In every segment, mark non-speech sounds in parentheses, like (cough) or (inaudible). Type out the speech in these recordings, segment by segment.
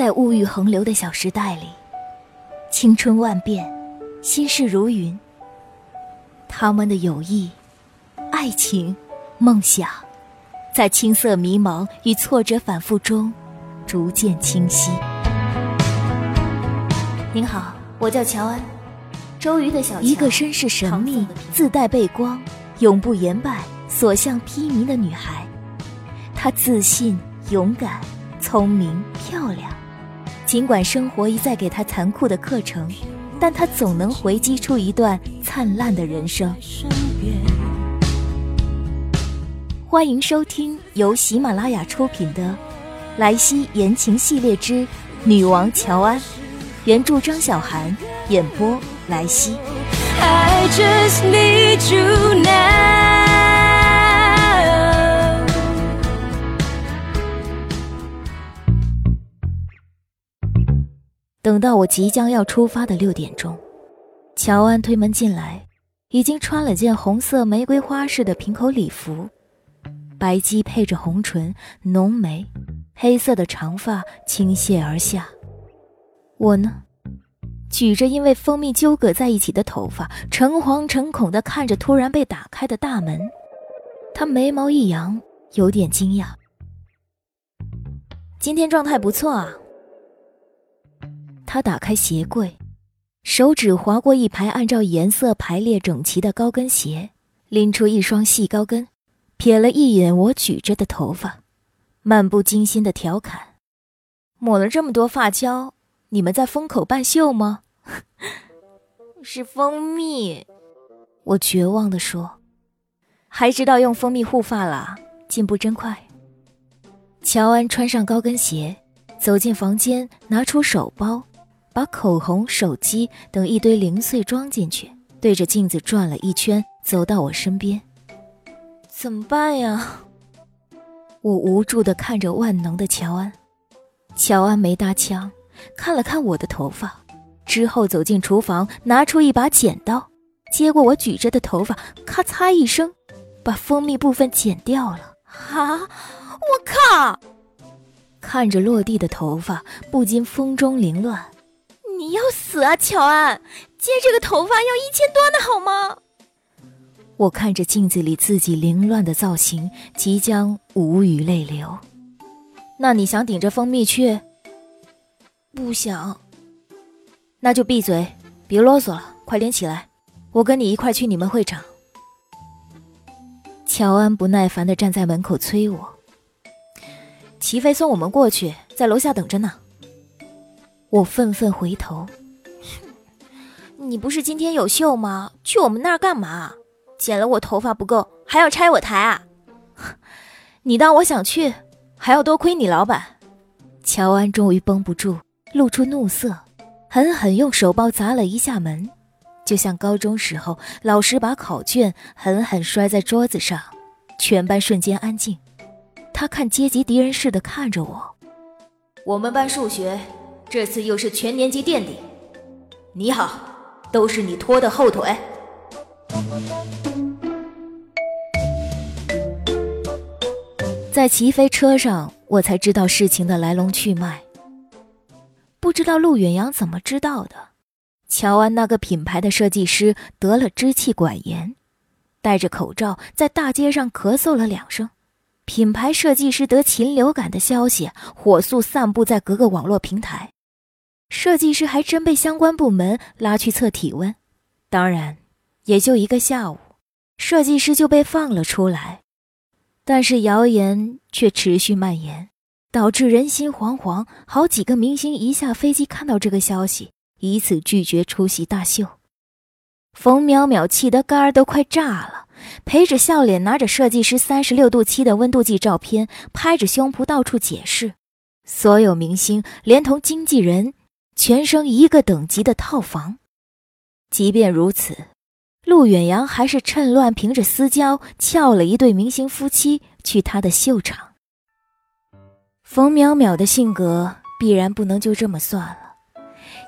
在物欲横流的小时代里，青春万变，心事如云。他们的友谊、爱情、梦想，在青涩迷茫与挫折反复中，逐渐清晰。您好，我叫乔安，周瑜的小一个身世神秘、自带背光、永不言败、所向披靡的女孩。她自信、勇敢、聪明、漂亮。尽管生活一再给他残酷的课程，但他总能回击出一段灿烂的人生。欢迎收听由喜马拉雅出品的《莱西言情系列之女王乔安》。原著张小涵，演播莱西。I just need you now. 等到我即将要出发的六点钟，乔安推门进来，已经穿了件红色玫瑰花式的平口礼服，白肌配着红唇、浓眉，黑色的长发倾泻而下。我呢，举着因为蜂蜜纠葛在一起的头发，诚惶诚恐地看着突然被打开的大门。他眉毛一扬，有点惊讶。今天状态不错啊。他打开鞋柜，手指划过一排按照颜色排列整齐的高跟鞋，拎出一双细高跟，瞥了一眼我举着的头发，漫不经心地调侃：“抹了这么多发胶。”你们在风口办秀吗？是蜂蜜，我绝望地说。还知道用蜂蜜护发啦，进步真快。乔安穿上高跟鞋，走进房间，拿出手包，把口红、手机等一堆零碎装进去，对着镜子转了一圈，走到我身边。怎么办呀？我无助地看着万能的乔安。乔安没搭腔。看了看我的头发，之后走进厨房，拿出一把剪刀，接过我举着的头发，咔嚓一声，把蜂蜜部分剪掉了。啊！我靠！看着落地的头发，不禁风中凌乱。你要死啊，乔安！接这个头发要一千多呢，好吗？我看着镜子里自己凌乱的造型，即将无语泪流。那你想顶着蜂蜜去？不想，那就闭嘴，别啰嗦了，快点起来，我跟你一块去你们会场。乔安不耐烦的站在门口催我。齐飞送我们过去，在楼下等着呢。我愤愤回头，你不是今天有秀吗？去我们那儿干嘛？剪了我头发不够，还要拆我台啊？(laughs) 你当我想去，还要多亏你老板。乔安终于绷不住。露出怒色，狠狠用手包砸了一下门，就像高中时候老师把考卷狠狠摔在桌子上，全班瞬间安静。他看阶级敌人似的看着我。我们班数学这次又是全年级垫底。你好，都是你拖的后腿。在齐飞车上，我才知道事情的来龙去脉。不知道陆远扬怎么知道的，乔安那个品牌的设计师得了支气管炎，戴着口罩在大街上咳嗽了两声。品牌设计师得禽流感的消息火速散布在各个网络平台，设计师还真被相关部门拉去测体温。当然，也就一个下午，设计师就被放了出来，但是谣言却持续蔓延。导致人心惶惶，好几个明星一下飞机看到这个消息，以此拒绝出席大秀。冯淼淼气得肝儿都快炸了，陪着笑脸拿着设计师三十六度七的温度计照片，拍着胸脯到处解释。所有明星连同经纪人，全升一个等级的套房。即便如此，陆远扬还是趁乱凭着私交撬了一对明星夫妻去他的秀场。冯淼淼的性格必然不能就这么算了。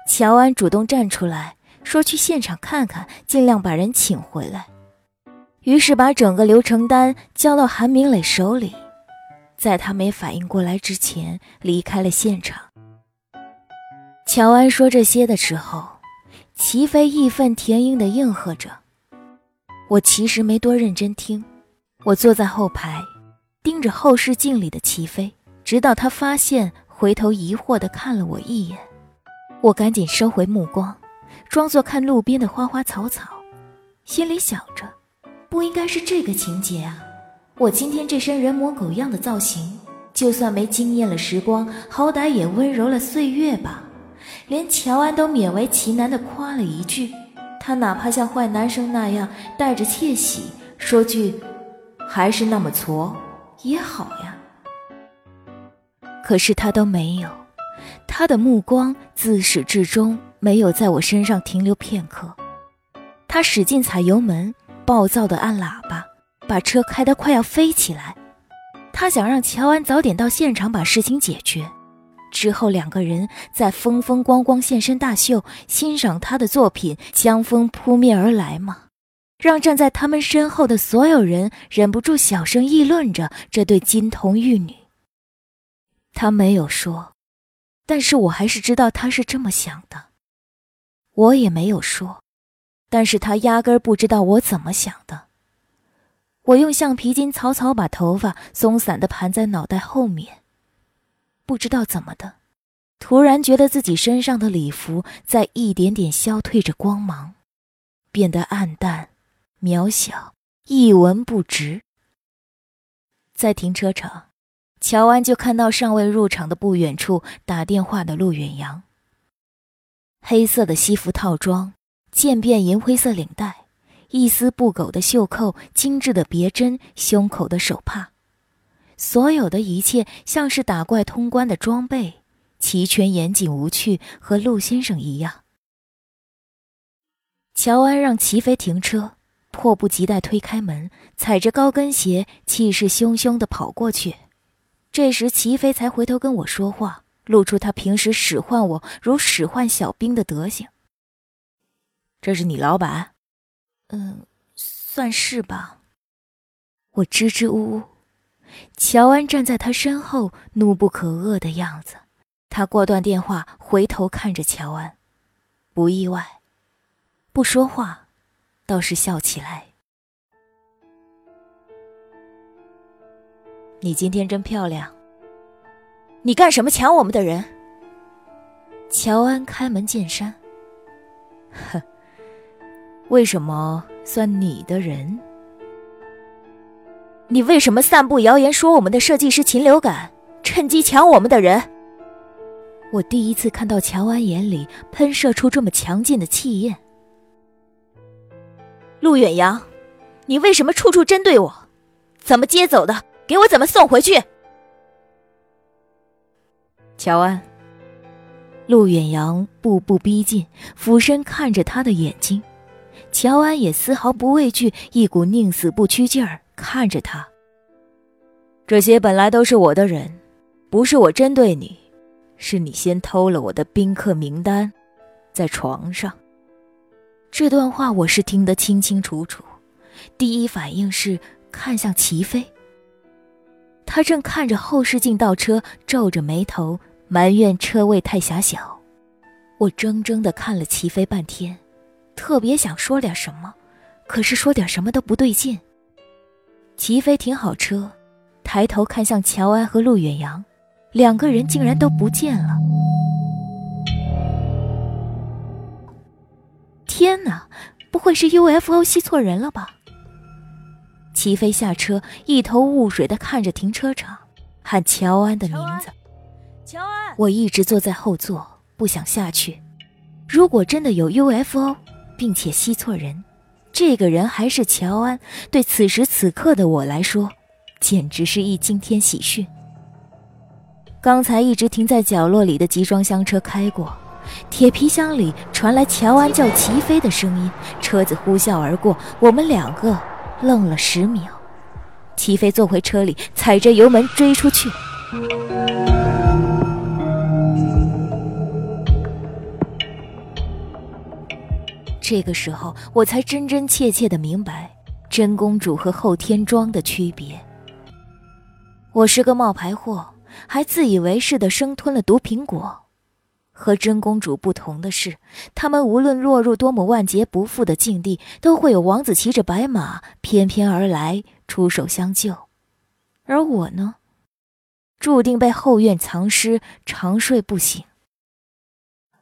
乔安主动站出来说：“去现场看看，尽量把人请回来。”于是把整个流程单交到韩明磊手里，在他没反应过来之前离开了现场。乔安说这些的时候，齐飞义愤填膺的应和着。我其实没多认真听，我坐在后排，盯着后视镜里的齐飞，直到他发现，回头疑惑的看了我一眼。我赶紧收回目光，装作看路边的花花草草，心里想着，不应该是这个情节啊！我今天这身人模狗样的造型，就算没惊艳了时光，好歹也温柔了岁月吧。连乔安都勉为其难地夸了一句，他哪怕像坏男生那样带着窃喜说句“还是那么挫”也好呀。可是他都没有，他的目光自始至终没有在我身上停留片刻。他使劲踩油门，暴躁地按喇叭，把车开得快要飞起来。他想让乔安早点到现场把事情解决。之后，两个人在风风光光现身大秀，欣赏他的作品，江风扑面而来吗？让站在他们身后的所有人忍不住小声议论着这对金童玉女。他没有说，但是我还是知道他是这么想的。我也没有说，但是他压根儿不知道我怎么想的。我用橡皮筋草草把头发松散的盘在脑袋后面。不知道怎么的，突然觉得自己身上的礼服在一点点消退着光芒，变得暗淡、渺小、一文不值。在停车场，乔安就看到尚未入场的不远处打电话的陆远扬。黑色的西服套装，渐变银灰色领带，一丝不苟的袖扣，精致的别针，胸口的手帕。所有的一切像是打怪通关的装备，齐全、严谨、无趣，和陆先生一样。乔安让齐飞停车，迫不及待推开门，踩着高跟鞋，气势汹汹地跑过去。这时，齐飞才回头跟我说话，露出他平时使唤我如使唤小兵的德行。这是你老板？嗯，算是吧。我支支吾吾。乔安站在他身后，怒不可遏的样子。他挂断电话，回头看着乔安，不意外，不说话，倒是笑起来。你今天真漂亮。你干什么抢我们的人？乔安开门见山。哼，为什么算你的人？你为什么散布谣言说我们的设计师禽流感，趁机抢我们的人？我第一次看到乔安眼里喷射出这么强劲的气焰。陆远扬，你为什么处处针对我？怎么接走的？给我怎么送回去？乔安，陆远扬步步逼近，俯身看着他的眼睛。乔安也丝毫不畏惧，一股宁死不屈劲儿。看着他，这些本来都是我的人，不是我针对你，是你先偷了我的宾客名单，在床上。这段话我是听得清清楚楚，第一反应是看向齐飞。他正看着后视镜倒车，皱着眉头埋怨车位太狭小。我怔怔的看了齐飞半天，特别想说点什么，可是说点什么都不对劲。齐飞停好车，抬头看向乔安和陆远扬，两个人竟然都不见了。天哪，不会是 UFO 吸错人了吧？齐飞下车，一头雾水的看着停车场，喊乔安的名字。乔安，我一直坐在后座，不想下去。如果真的有 UFO，并且吸错人。这个人还是乔安，对此时此刻的我来说，简直是一惊天喜讯。刚才一直停在角落里的集装箱车开过，铁皮箱里传来乔安叫齐飞的声音，车子呼啸而过，我们两个愣了十秒。齐飞坐回车里，踩着油门追出去。这个时候，我才真真切切的明白真公主和后天装的区别。我是个冒牌货，还自以为是的生吞了毒苹果，和真公主不同的是，他们无论落入多么万劫不复的境地，都会有王子骑着白马翩翩而来，出手相救。而我呢，注定被后院藏尸，长睡不醒。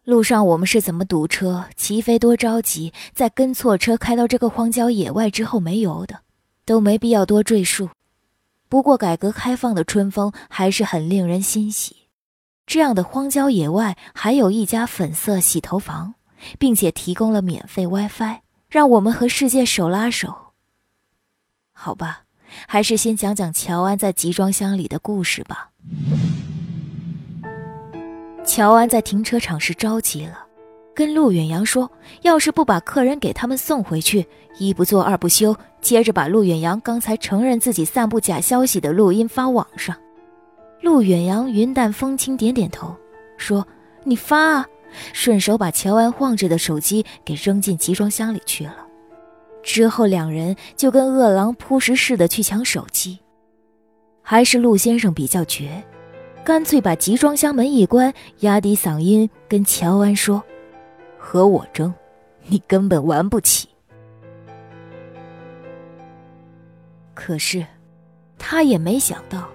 路上我们是怎么堵车？齐飞多着急，在跟错车开到这个荒郊野外之后没油的，都没必要多赘述。不过改革开放的春风还是很令人欣喜。这样的荒郊野外还有一家粉色洗头房，并且提供了免费 WiFi，让我们和世界手拉手。好吧，还是先讲讲乔安在集装箱里的故事吧。乔安在停车场时着急了，跟陆远扬说：“要是不把客人给他们送回去，一不做二不休，接着把陆远扬刚才承认自己散布假消息的录音发网上。”陆远扬云淡风轻点点头，说：“你发啊！”顺手把乔安晃着的手机给扔进集装箱里去了。之后两人就跟饿狼扑食似的去抢手机。还是陆先生比较绝，干脆把集装箱门一关，压低嗓音跟乔安说：“和我争，你根本玩不起。”可是，他也没想到。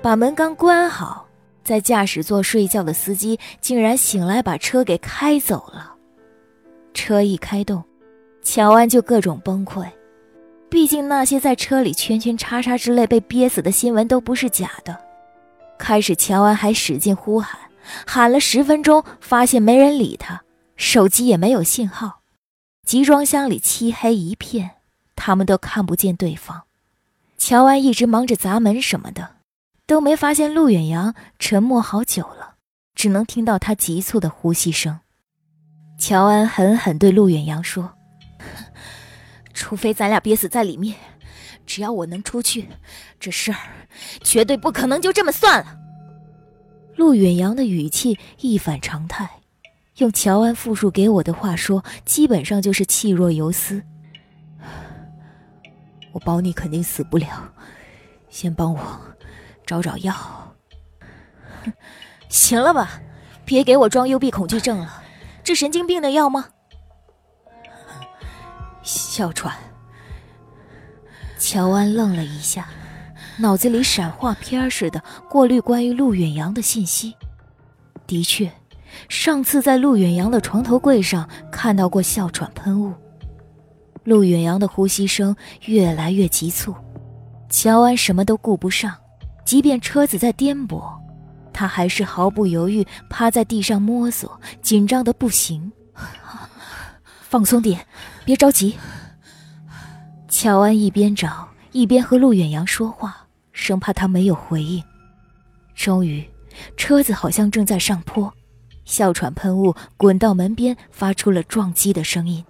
把门刚关好，在驾驶座睡觉的司机竟然醒来，把车给开走了。车一开动，乔安就各种崩溃。毕竟那些在车里圈圈叉叉之类被憋死的新闻都不是假的。开始，乔安还使劲呼喊，喊了十分钟，发现没人理他，手机也没有信号，集装箱里漆黑一片，他们都看不见对方。乔安一直忙着砸门什么的。都没发现陆远扬沉默好久了，只能听到他急促的呼吸声。乔安狠狠对陆远扬说：“ (laughs) 除非咱俩憋死在里面，只要我能出去，这事儿绝对不可能就这么算了。”陆远扬的语气一反常态，用乔安复述给我的话说，基本上就是气若游丝。我保你肯定死不了，先帮我。找找药，(laughs) 行了吧，别给我装幽闭恐惧症了，治神经病的药吗？哮喘。乔安愣了一下，脑子里闪画片似的过滤关于陆远扬的信息。的确，上次在陆远扬的床头柜上看到过哮喘喷雾。陆远扬的呼吸声越来越急促，乔安什么都顾不上。即便车子在颠簸，他还是毫不犹豫趴在地上摸索，紧张的不行。(laughs) 放松点，别着急。乔安一边找一边和陆远扬说话，生怕他没有回应。终于，车子好像正在上坡，哮喘喷雾滚到门边，发出了撞击的声音。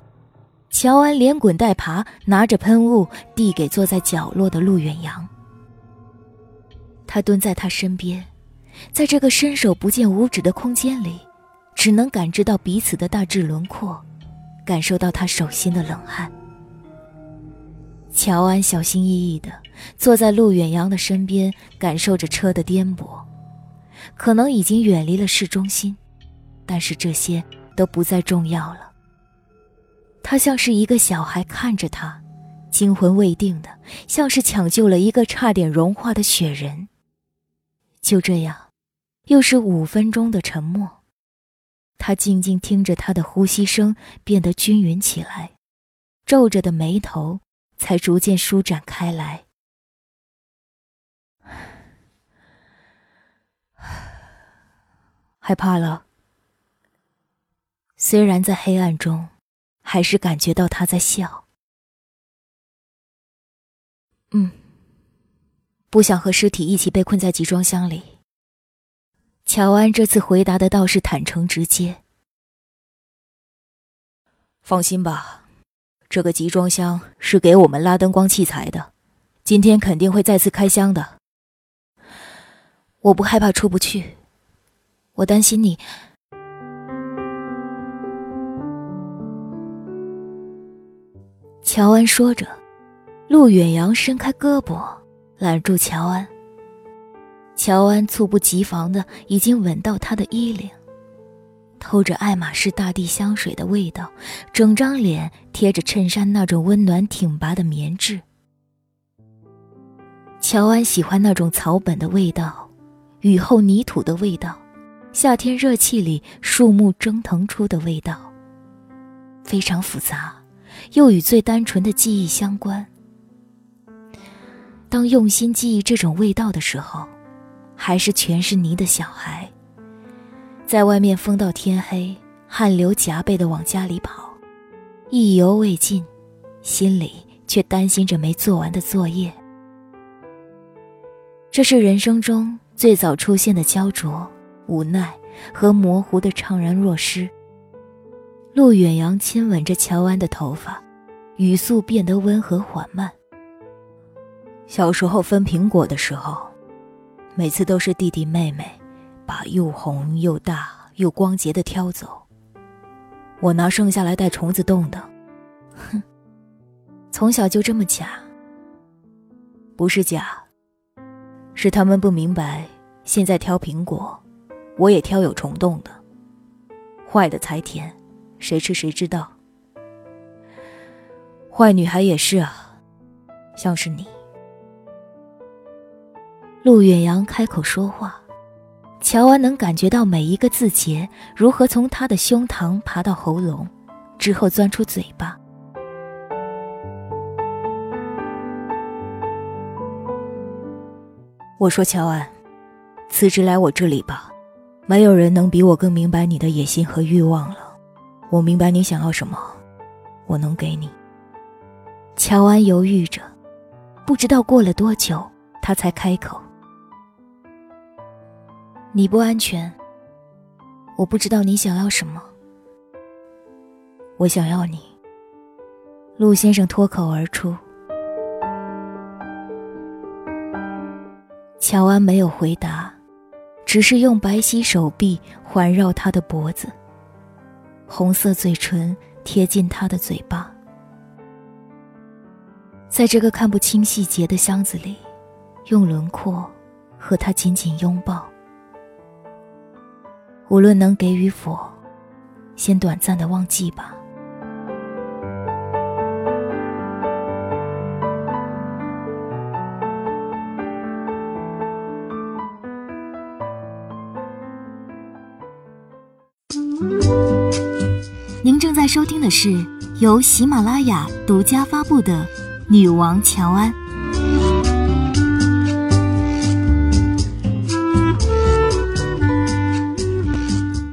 乔安连滚带爬，拿着喷雾递给坐在角落的陆远扬。他蹲在他身边，在这个伸手不见五指的空间里，只能感知到彼此的大致轮廓，感受到他手心的冷汗。乔安小心翼翼地坐在陆远扬的身边，感受着车的颠簸，可能已经远离了市中心，但是这些都不再重要了。他像是一个小孩看着他，惊魂未定的，像是抢救了一个差点融化的雪人。就这样，又是五分钟的沉默。他静静听着他的呼吸声变得均匀起来，皱着的眉头才逐渐舒展开来。害怕了。虽然在黑暗中，还是感觉到他在笑。嗯。不想和尸体一起被困在集装箱里。乔安这次回答的倒是坦诚直接。放心吧，这个集装箱是给我们拉灯光器材的，今天肯定会再次开箱的。我不害怕出不去，我担心你。乔安说着，陆远扬伸开胳膊。揽住乔安，乔安猝不及防的已经吻到他的衣领，透着爱马仕大地香水的味道，整张脸贴着衬衫那种温暖挺拔的棉质。乔安喜欢那种草本的味道，雨后泥土的味道，夏天热气里树木蒸腾出的味道。非常复杂，又与最单纯的记忆相关。当用心记忆这种味道的时候，还是全是泥的小孩。在外面风到天黑，汗流浃背的往家里跑，意犹未尽，心里却担心着没做完的作业。这是人生中最早出现的焦灼、无奈和模糊的怅然若失。陆远扬亲吻着乔安的头发，语速变得温和缓慢。小时候分苹果的时候，每次都是弟弟妹妹把又红又大又光洁的挑走，我拿剩下来带虫子洞的。哼，从小就这么假。不是假。是他们不明白，现在挑苹果，我也挑有虫洞的，坏的才甜，谁吃谁知道。坏女孩也是啊，像是你。陆远扬开口说话，乔安能感觉到每一个字节如何从他的胸膛爬到喉咙，之后钻出嘴巴。我说：“乔安，辞职来我这里吧。没有人能比我更明白你的野心和欲望了。我明白你想要什么，我能给你。”乔安犹豫着，不知道过了多久，他才开口：“你不安全。我不知道你想要什么。我想要你。”陆先生脱口而出。乔安没有回答，只是用白皙手臂环绕他的脖子，红色嘴唇贴近他的嘴巴。在这个看不清细节的箱子里，用轮廓和他紧紧拥抱。无论能给与否，先短暂的忘记吧。您正在收听的是由喜马拉雅独家发布的《女王乔安》。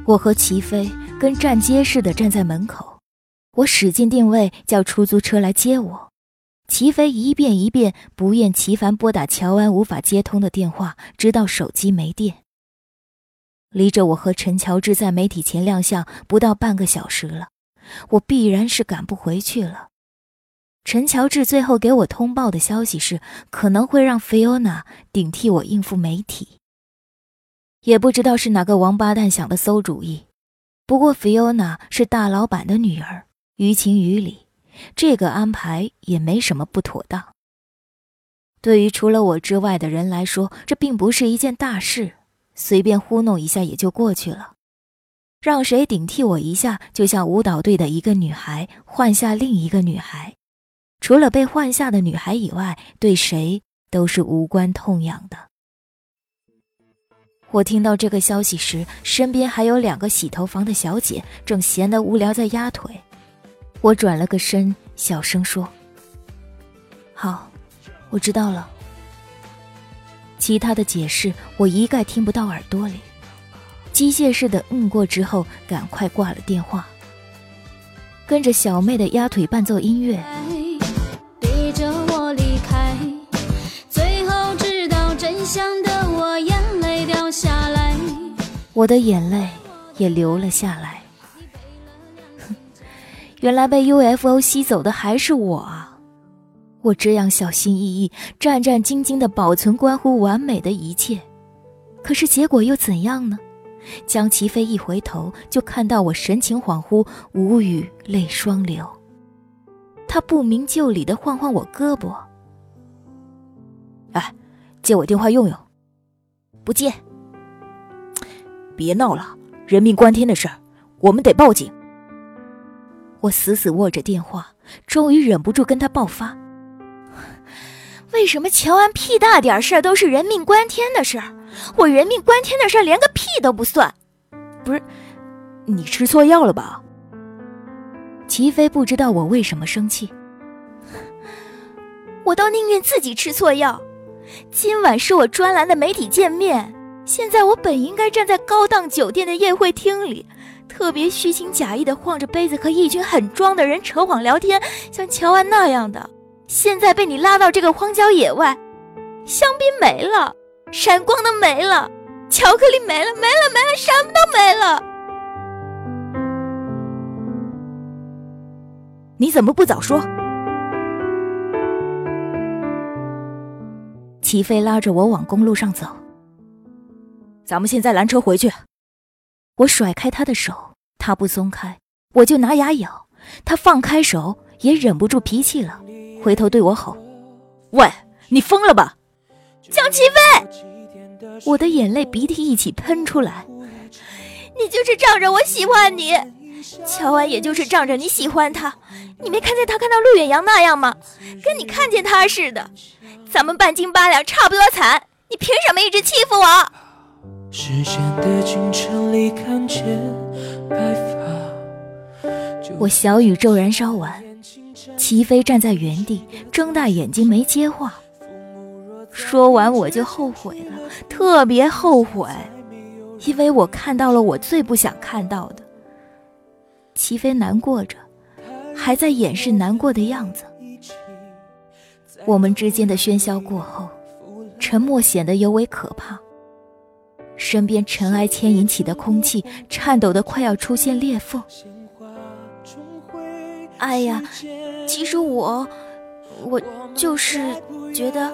我和齐飞跟站街似的站在门口，我使劲定位，叫出租车来接我。齐飞一遍一遍不厌其烦拨打乔安无法接通的电话，直到手机没电。离着我和陈乔治在媒体前亮相不到半个小时了，我必然是赶不回去了。陈乔治最后给我通报的消息是，可能会让菲欧娜顶替我应付媒体。也不知道是哪个王八蛋想的馊主意，不过菲欧娜是大老板的女儿，于情于理，这个安排也没什么不妥当。对于除了我之外的人来说，这并不是一件大事。随便糊弄一下也就过去了，让谁顶替我一下，就像舞蹈队的一个女孩换下另一个女孩，除了被换下的女孩以外，对谁都是无关痛痒的。我听到这个消息时，身边还有两个洗头房的小姐正闲得无聊在压腿，我转了个身，小声说：“好，我知道了。”其他的解释我一概听不到耳朵里，机械式的嗯过之后，赶快挂了电话，跟着小妹的压腿伴奏音乐，我的眼泪也流了下来。(laughs) 原来被 UFO 吸走的还是我啊！我这样小心翼翼、战战兢兢地保存关乎完美的一切，可是结果又怎样呢？江齐飞一回头，就看到我神情恍惚、无语、泪双流。他不明就里地晃晃我胳膊：“哎，借我电话用用。”不借。别闹了，人命关天的事儿，我们得报警。我死死握着电话，终于忍不住跟他爆发：“ (sighs) 为什么乔安屁大点事儿都是人命关天的事儿，我人命关天的事儿连个屁都不算？不是，你吃错药了吧？”齐飞不知道我为什么生气，(laughs) 我倒宁愿自己吃错药。今晚是我专栏的媒体见面，现在我本应该站在高档酒店的宴会厅里。特别虚情假意的晃着杯子和一群很装的人扯谎聊天，像乔安那样的。现在被你拉到这个荒郊野外，香槟没了，闪光灯没了，巧克力没了，没了没了，什么都没了。你怎么不早说？齐飞拉着我往公路上走，咱们现在拦车回去。我甩开他的手，他不松开，我就拿牙咬。他放开手，也忍不住脾气了，回头对我吼：“喂，你疯了吧？”江齐飞，我的眼泪鼻涕一起喷出来。你就是仗着我喜欢你，乔安也就是仗着你喜欢他。你没看见他看到陆远扬那样吗？跟你看见他似的。咱们半斤八两，差不多惨。你凭什么一直欺负我？我小宇宙燃烧完，齐飞站在原地，睁大眼睛没接话。说完我就后悔了，特别后悔，因为我看到了我最不想看到的。齐飞难过着，还在掩饰难过的样子。我们之间的喧嚣过后，沉默显得尤为可怕。身边尘埃牵引起的空气颤抖的快要出现裂缝。哎呀，其实我，我就是觉得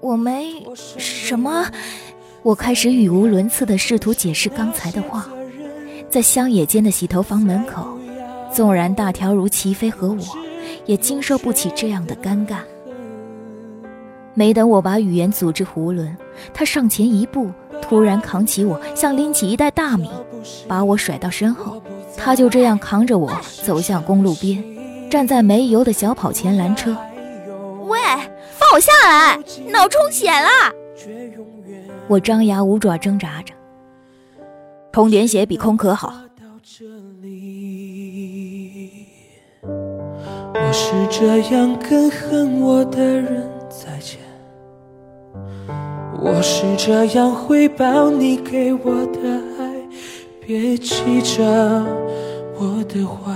我没什么。我开始语无伦次的试图解释刚才的话。在乡野间的洗头房门口，纵然大条如齐飞和我，也经受不起这样的尴尬。没等我把语言组织囫囵，他上前一步。突然扛起我，像拎起一袋大米，把我甩到身后。他就这样扛着我走向公路边，站在没油的小跑前拦车。喂，放我下来！脑充血了！我张牙舞爪挣扎着。充点血比空壳好。我是这样跟恨我的人再见。我是这样回报你给我的爱，别记着我的坏，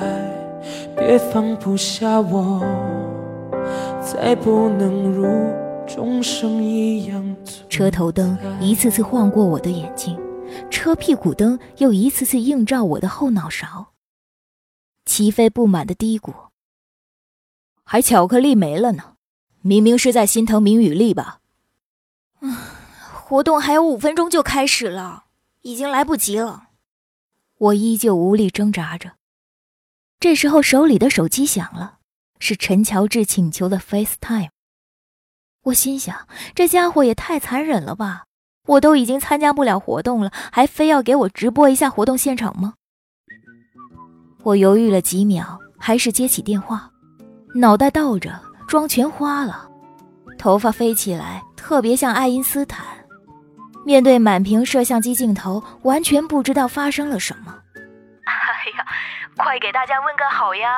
别放不下我，再不能如众生一样。车头灯一次次晃过我的眼睛，车屁股灯又一次次映照我的后脑勺。齐飞不满的嘀咕：“还巧克力没了呢，明明是在心疼明雨丽吧？”啊活动还有五分钟就开始了，已经来不及了。我依旧无力挣扎着。这时候手里的手机响了，是陈乔治请求的 FaceTime。我心想，这家伙也太残忍了吧！我都已经参加不了活动了，还非要给我直播一下活动现场吗？我犹豫了几秒，还是接起电话，脑袋倒着，妆全花了，头发飞起来，特别像爱因斯坦。面对满屏摄像机镜头，完全不知道发生了什么。(laughs) 哎呀，快给大家问个好呀！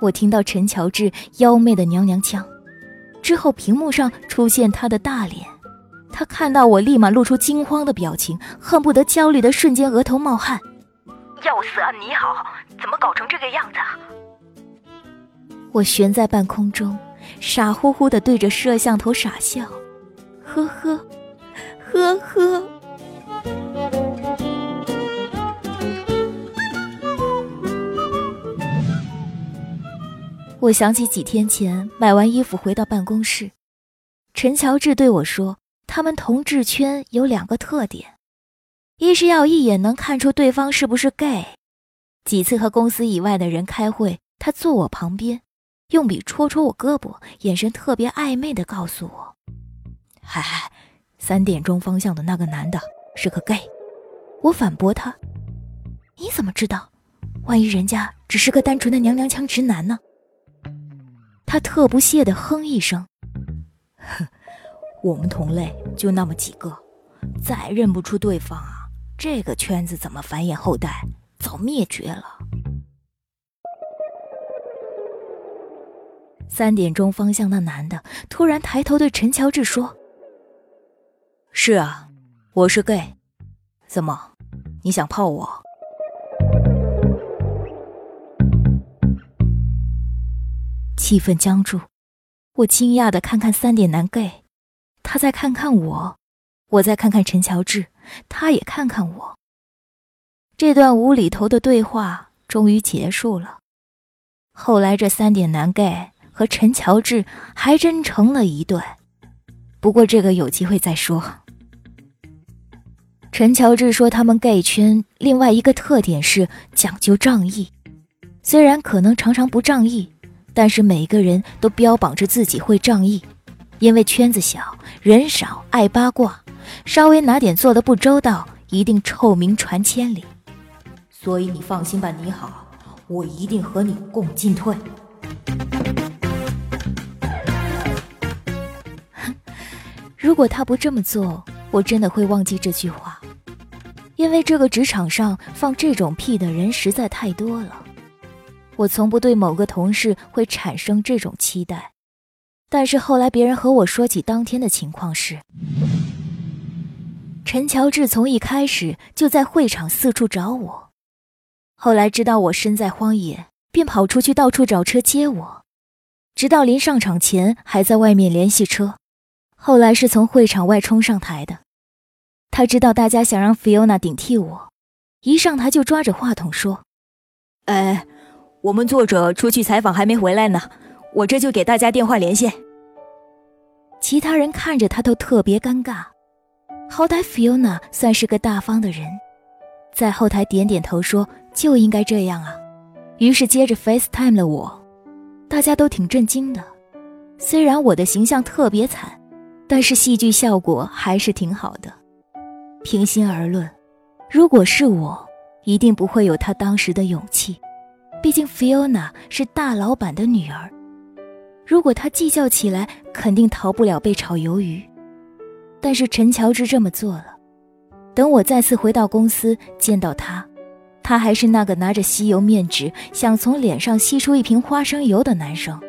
我听到陈乔治妖媚的娘娘腔，之后屏幕上出现他的大脸。他看到我，立马露出惊慌的表情，恨不得焦虑的瞬间额头冒汗。要死啊！你好，怎么搞成这个样子啊？我悬在半空中，傻乎乎的对着摄像头傻笑，呵呵。呵呵，我想起几天前买完衣服回到办公室，陈乔治对我说：“他们同志圈有两个特点，一是要一眼能看出对方是不是 gay。几次和公司以外的人开会，他坐我旁边，用笔戳戳我胳膊，眼神特别暧昧的告诉我：‘嗨嗨。’”三点钟方向的那个男的是个 gay，我反驳他：“你怎么知道？万一人家只是个单纯的娘娘腔直男呢？他特不屑的哼一声：“哼，我们同类就那么几个，再认不出对方啊，这个圈子怎么繁衍后代？早灭绝了。”三点钟方向那男的突然抬头对陈乔治说：“是啊，我是 gay，怎么，你想泡我？”气氛僵住，我惊讶的看看三点男 gay，他再看看我，我再看看陈乔治，他也看看我。这段无厘头的对话终于结束了。后来这三点男 gay 和陈乔治还真成了一对，不过这个有机会再说。陈乔治说，他们 gay 圈另外一个特点是讲究仗义，虽然可能常常不仗义。但是每个人都标榜着自己会仗义，因为圈子小人少，爱八卦，稍微哪点做的不周到，一定臭名传千里。所以你放心吧，你好，我一定和你共进退。(laughs) 如果他不这么做，我真的会忘记这句话，因为这个职场上放这种屁的人实在太多了。我从不对某个同事会产生这种期待，但是后来别人和我说起当天的情况时，陈乔治从一开始就在会场四处找我，后来知道我身在荒野，便跑出去到处找车接我，直到临上场前还在外面联系车，后来是从会场外冲上台的。他知道大家想让 Fiona 顶替我，一上台就抓着话筒说：“哎。”我们作者出去采访还没回来呢，我这就给大家电话连线。其他人看着他都特别尴尬，好歹 Fiona 算是个大方的人，在后台点点头说就应该这样啊。于是接着 FaceTime 了我，大家都挺震惊的。虽然我的形象特别惨，但是戏剧效果还是挺好的。平心而论，如果是我，一定不会有他当时的勇气。毕竟 Fiona 是大老板的女儿，如果她计较起来，肯定逃不了被炒鱿鱼。但是陈乔治这么做了。等我再次回到公司见到他，他还是那个拿着吸油面纸想从脸上吸出一瓶花生油的男生。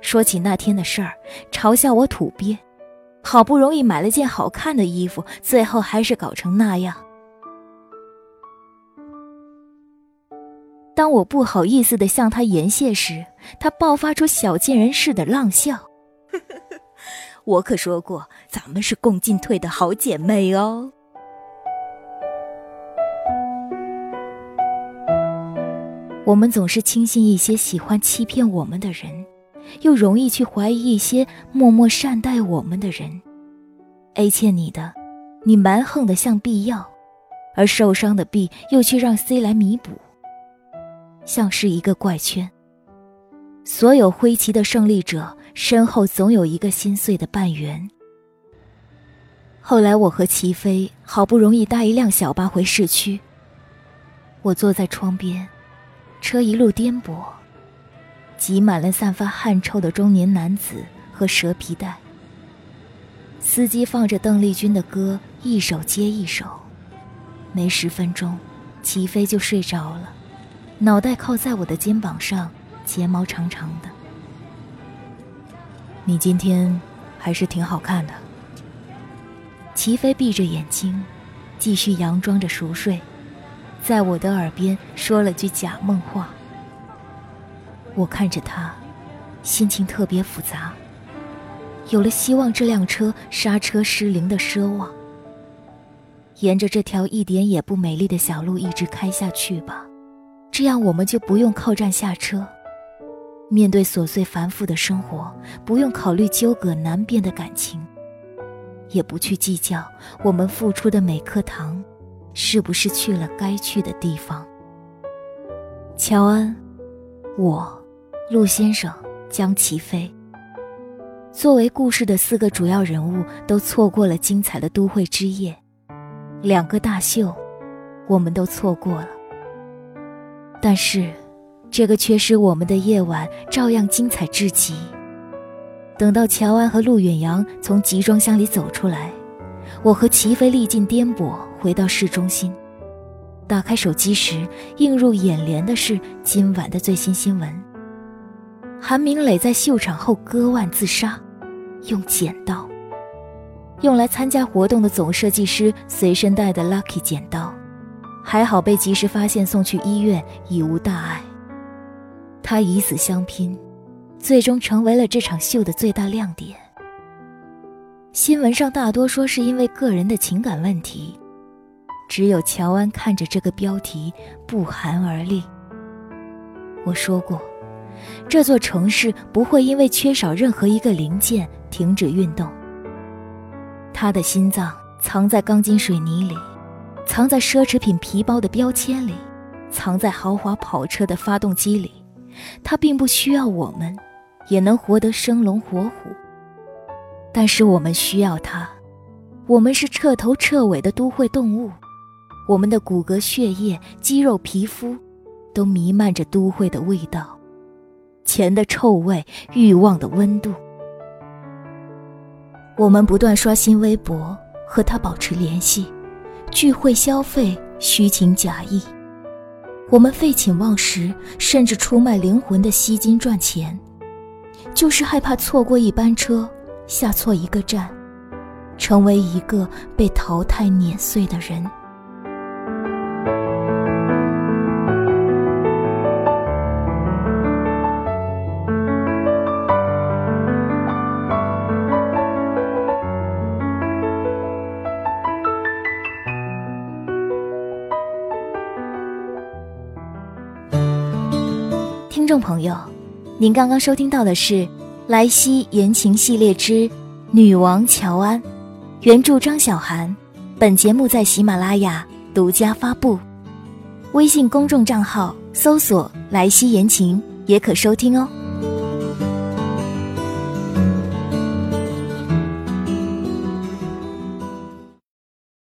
说起那天的事儿，嘲笑我土鳖，好不容易买了件好看的衣服，最后还是搞成那样。当我不好意思的向他言谢时，他爆发出小贱人似的浪笑。(laughs) 我可说过，咱们是共进退的好姐妹哦。我们总是轻信一些喜欢欺骗我们的人，又容易去怀疑一些默默善待我们的人。A 欠你的，你蛮横的向 B 要，而受伤的 B 又去让 C 来弥补。像是一个怪圈。所有挥旗的胜利者身后总有一个心碎的半圆。后来我和齐飞好不容易搭一辆小巴回市区。我坐在窗边，车一路颠簸，挤满了散发汗臭的中年男子和蛇皮袋。司机放着邓丽君的歌，一首接一首。没十分钟，齐飞就睡着了。脑袋靠在我的肩膀上，睫毛长长的。你今天还是挺好看的。齐飞闭着眼睛，继续佯装着熟睡，在我的耳边说了句假梦话。我看着他，心情特别复杂，有了希望这辆车刹车失灵的奢望。沿着这条一点也不美丽的小路一直开下去吧。这样我们就不用靠站下车，面对琐碎繁复的生活，不用考虑纠葛难辨的感情，也不去计较我们付出的每颗糖，是不是去了该去的地方。乔安，我，陆先生，江齐飞，作为故事的四个主要人物，都错过了精彩的都会之夜，两个大秀。我们都错过了。但是，这个缺失我们的夜晚照样精彩至极。等到乔安和陆远扬从集装箱里走出来，我和齐飞历尽颠簸回到市中心。打开手机时，映入眼帘的是今晚的最新新闻：韩明磊在秀场后割腕自杀，用剪刀。用来参加活动的总设计师随身带的 Lucky 剪刀，还好被及时发现送去医院，已无大碍。他以死相拼，最终成为了这场秀的最大亮点。新闻上大多说是因为个人的情感问题，只有乔安看着这个标题不寒而栗。我说过，这座城市不会因为缺少任何一个零件停止运动。他的心脏藏在钢筋水泥里，藏在奢侈品皮包的标签里，藏在豪华跑车的发动机里。他并不需要我们，也能活得生龙活虎。但是我们需要他。我们是彻头彻尾的都会动物，我们的骨骼、血液、肌肉、皮肤，都弥漫着都会的味道，钱的臭味，欲望的温度。我们不断刷新微博，和他保持联系，聚会消费，虚情假意。我们废寝忘食，甚至出卖灵魂的吸金赚钱，就是害怕错过一班车，下错一个站，成为一个被淘汰碾碎的人。众朋友，您刚刚收听到的是《莱西言情系列之女王乔安》，原著张小涵。本节目在喜马拉雅独家发布，微信公众账号搜索“莱西言情”也可收听哦。